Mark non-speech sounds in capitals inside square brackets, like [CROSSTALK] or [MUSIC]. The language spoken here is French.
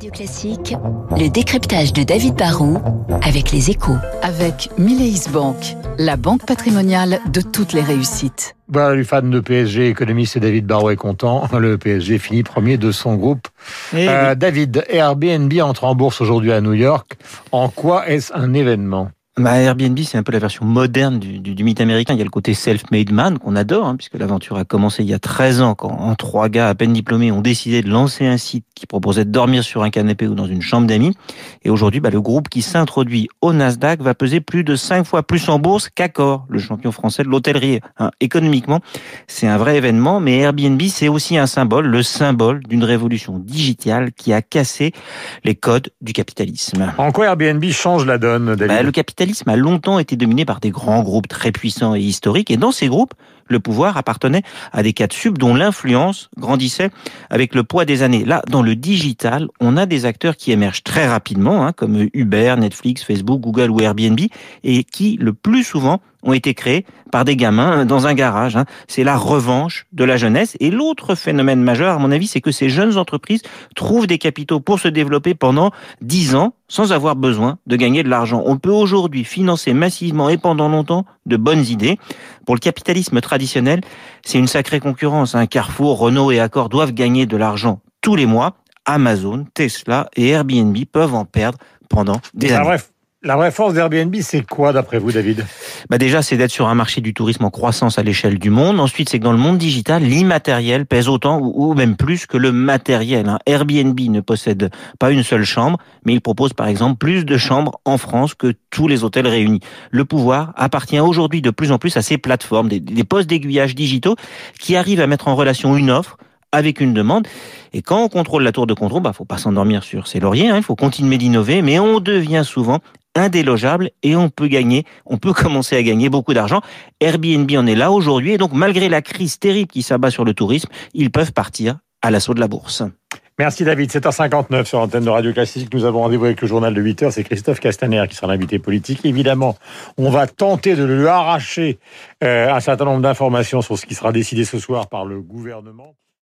Radio Classique, le décryptage de David Barrault avec les échos. Avec Mileis Bank, la banque patrimoniale de toutes les réussites. Voilà, les fans de PSG, économiste David Barrault est content. [LAUGHS] Le PSG finit premier de son groupe. Euh, David, Airbnb entre en bourse aujourd'hui à New York. En quoi est-ce un événement? Bah, Airbnb, c'est un peu la version moderne du, du, mythe américain. Il y a le côté self-made man qu'on adore, hein, puisque l'aventure a commencé il y a 13 ans, quand en trois gars à peine diplômés ont décidé de lancer un site qui proposait de dormir sur un canapé ou dans une chambre d'amis. Et aujourd'hui, bah, le groupe qui s'introduit au Nasdaq va peser plus de 5 fois plus en bourse qu'Accor, le champion français de l'hôtellerie. Hein, économiquement, c'est un vrai événement, mais Airbnb, c'est aussi un symbole, le symbole d'une révolution digitale qui a cassé les codes du capitalisme. En quoi Airbnb change la donne, David? Bah, Le capitalisme a longtemps été dominé par des grands groupes très puissants et historiques, et dans ces groupes, le pouvoir appartenait à des de sub dont l'influence grandissait avec le poids des années. Là, dans le digital, on a des acteurs qui émergent très rapidement, hein, comme Uber, Netflix, Facebook, Google ou Airbnb, et qui, le plus souvent, ont été créés par des gamins dans un garage. Hein. C'est la revanche de la jeunesse. Et l'autre phénomène majeur, à mon avis, c'est que ces jeunes entreprises trouvent des capitaux pour se développer pendant dix ans sans avoir besoin de gagner de l'argent. On peut aujourd'hui financer massivement et pendant longtemps de bonnes idées. Pour le capitalisme traditionnel, c'est une sacrée concurrence. Un hein. Carrefour, Renault et Accor doivent gagner de l'argent tous les mois. Amazon, Tesla et Airbnb peuvent en perdre pendant des années. La vraie force d'Airbnb, c'est quoi d'après vous, David? Bah Déjà, c'est d'être sur un marché du tourisme en croissance à l'échelle du monde. Ensuite, c'est que dans le monde digital, l'immatériel pèse autant ou même plus que le matériel. Hein. Airbnb ne possède pas une seule chambre, mais il propose par exemple plus de chambres en France que tous les hôtels réunis. Le pouvoir appartient aujourd'hui de plus en plus à ces plateformes, des, postes d'aiguillage digitaux qui arrivent à mettre en relation une offre avec une demande. Et quand on contrôle la tour de contrôle, bah, faut pas s'endormir sur ses lauriers, hein, il faut continuer d'innover, mais on devient souvent indélogeable et on peut gagner, on peut commencer à gagner beaucoup d'argent. Airbnb en est là aujourd'hui et donc malgré la crise terrible qui s'abat sur le tourisme, ils peuvent partir à l'assaut de la bourse. Merci David. 7h59 sur l'antenne de Radio Classique. Nous avons rendez-vous avec le journal de 8h. C'est Christophe Castaner qui sera l'invité politique. Évidemment, on va tenter de lui arracher euh, un certain nombre d'informations sur ce qui sera décidé ce soir par le gouvernement.